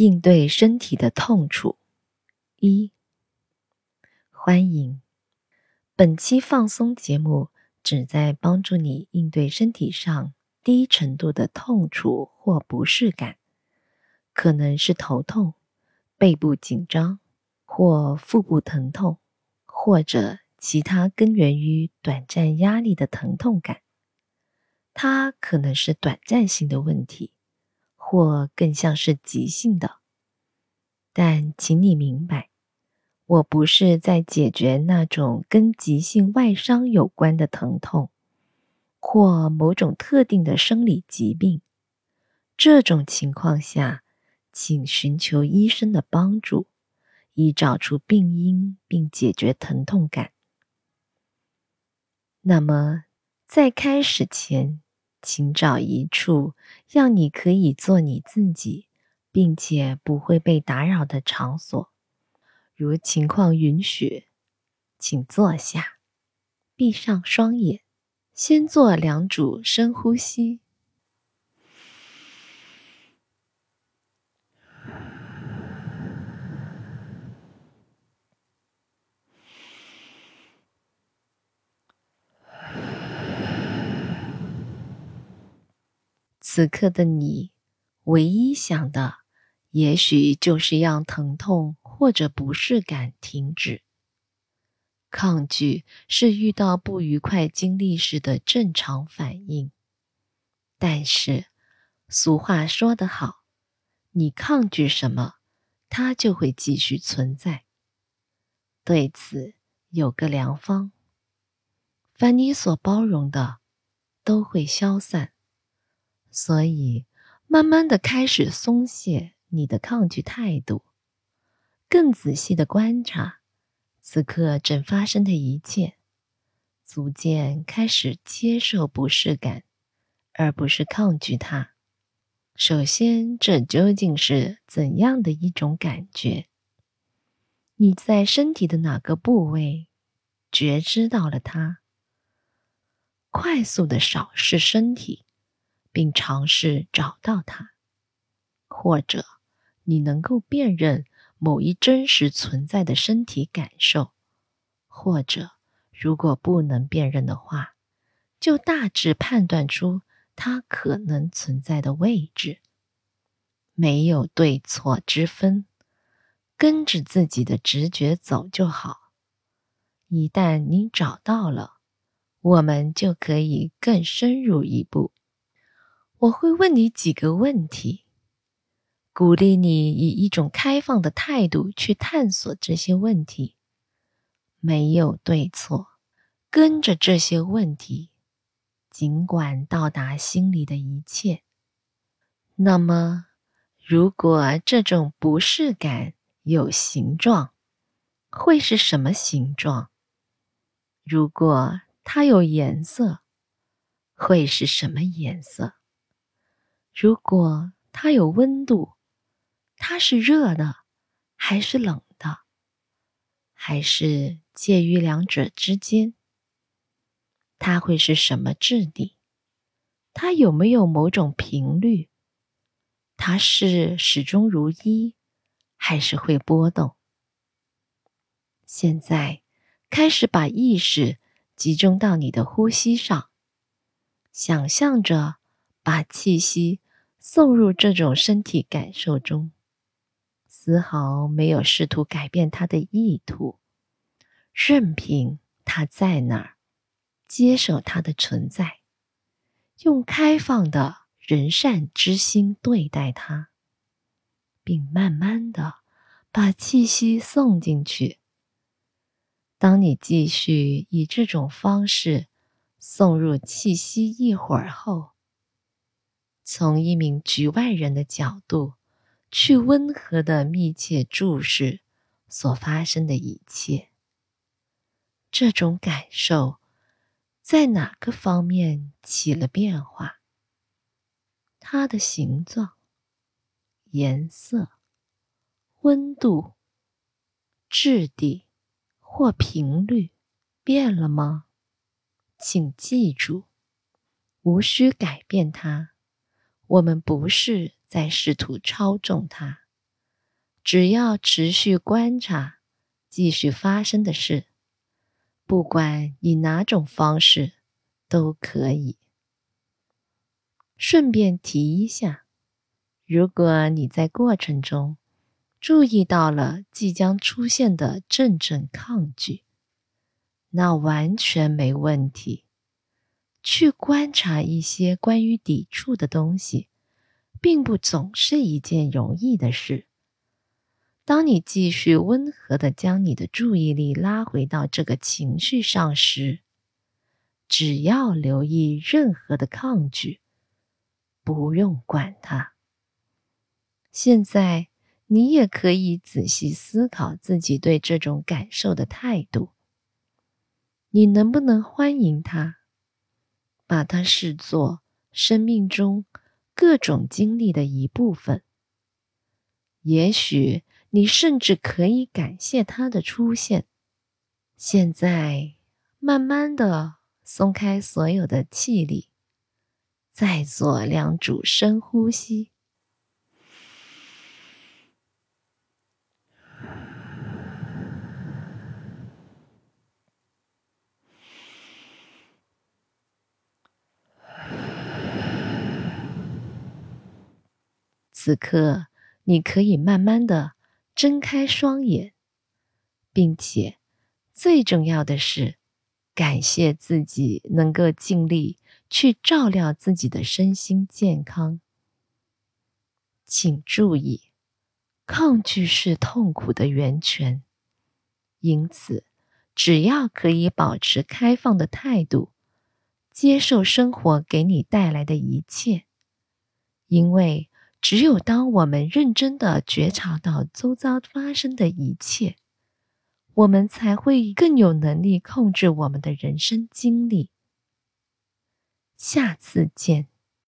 应对身体的痛楚。一，欢迎。本期放松节目旨在帮助你应对身体上低程度的痛楚或不适感，可能是头痛、背部紧张或腹部疼痛，或者其他根源于短暂压力的疼痛感。它可能是短暂性的问题。或更像是急性的，但请你明白，我不是在解决那种跟急性外伤有关的疼痛，或某种特定的生理疾病。这种情况下，请寻求医生的帮助，以找出病因并解决疼痛感。那么，在开始前。请找一处让你可以做你自己，并且不会被打扰的场所。如情况允许，请坐下，闭上双眼，先做两组深呼吸。此刻的你，唯一想的，也许就是让疼痛或者不适感停止。抗拒是遇到不愉快经历时的正常反应，但是俗话说得好，你抗拒什么，它就会继续存在。对此有个良方：凡你所包容的，都会消散。所以，慢慢的开始松懈你的抗拒态度，更仔细的观察此刻正发生的一切，逐渐开始接受不适感，而不是抗拒它。首先，这究竟是怎样的一种感觉？你在身体的哪个部位觉知到了它？快速的扫视身体。并尝试找到它，或者你能够辨认某一真实存在的身体感受，或者如果不能辨认的话，就大致判断出它可能存在的位置。没有对错之分，跟着自己的直觉走就好。一旦你找到了，我们就可以更深入一步。我会问你几个问题，鼓励你以一种开放的态度去探索这些问题。没有对错，跟着这些问题，尽管到达心里的一切。那么，如果这种不适感有形状，会是什么形状？如果它有颜色，会是什么颜色？如果它有温度，它是热的，还是冷的，还是介于两者之间？它会是什么质地？它有没有某种频率？它是始终如一，还是会波动？现在开始把意识集中到你的呼吸上，想象着。把气息送入这种身体感受中，丝毫没有试图改变它的意图，任凭它在那儿，接受它的存在，用开放的仁善之心对待它，并慢慢的把气息送进去。当你继续以这种方式送入气息一会儿后，从一名局外人的角度，去温和的密切注视所发生的一切。这种感受在哪个方面起了变化？它的形状、颜色、温度、质地或频率变了吗？请记住，无需改变它。我们不是在试图操纵它，只要持续观察继续发生的事，不管以哪种方式都可以。顺便提一下，如果你在过程中注意到了即将出现的阵阵抗拒，那完全没问题。去观察一些关于抵触的东西，并不总是一件容易的事。当你继续温和的将你的注意力拉回到这个情绪上时，只要留意任何的抗拒，不用管它。现在，你也可以仔细思考自己对这种感受的态度。你能不能欢迎它？把它视作生命中各种经历的一部分。也许你甚至可以感谢它的出现。现在，慢慢的松开所有的气力，再做两组深呼吸。此刻，你可以慢慢的睁开双眼，并且最重要的是，感谢自己能够尽力去照料自己的身心健康。请注意，抗拒是痛苦的源泉，因此，只要可以保持开放的态度，接受生活给你带来的一切，因为。只有当我们认真的觉察到周遭发生的一切，我们才会更有能力控制我们的人生经历。下次见。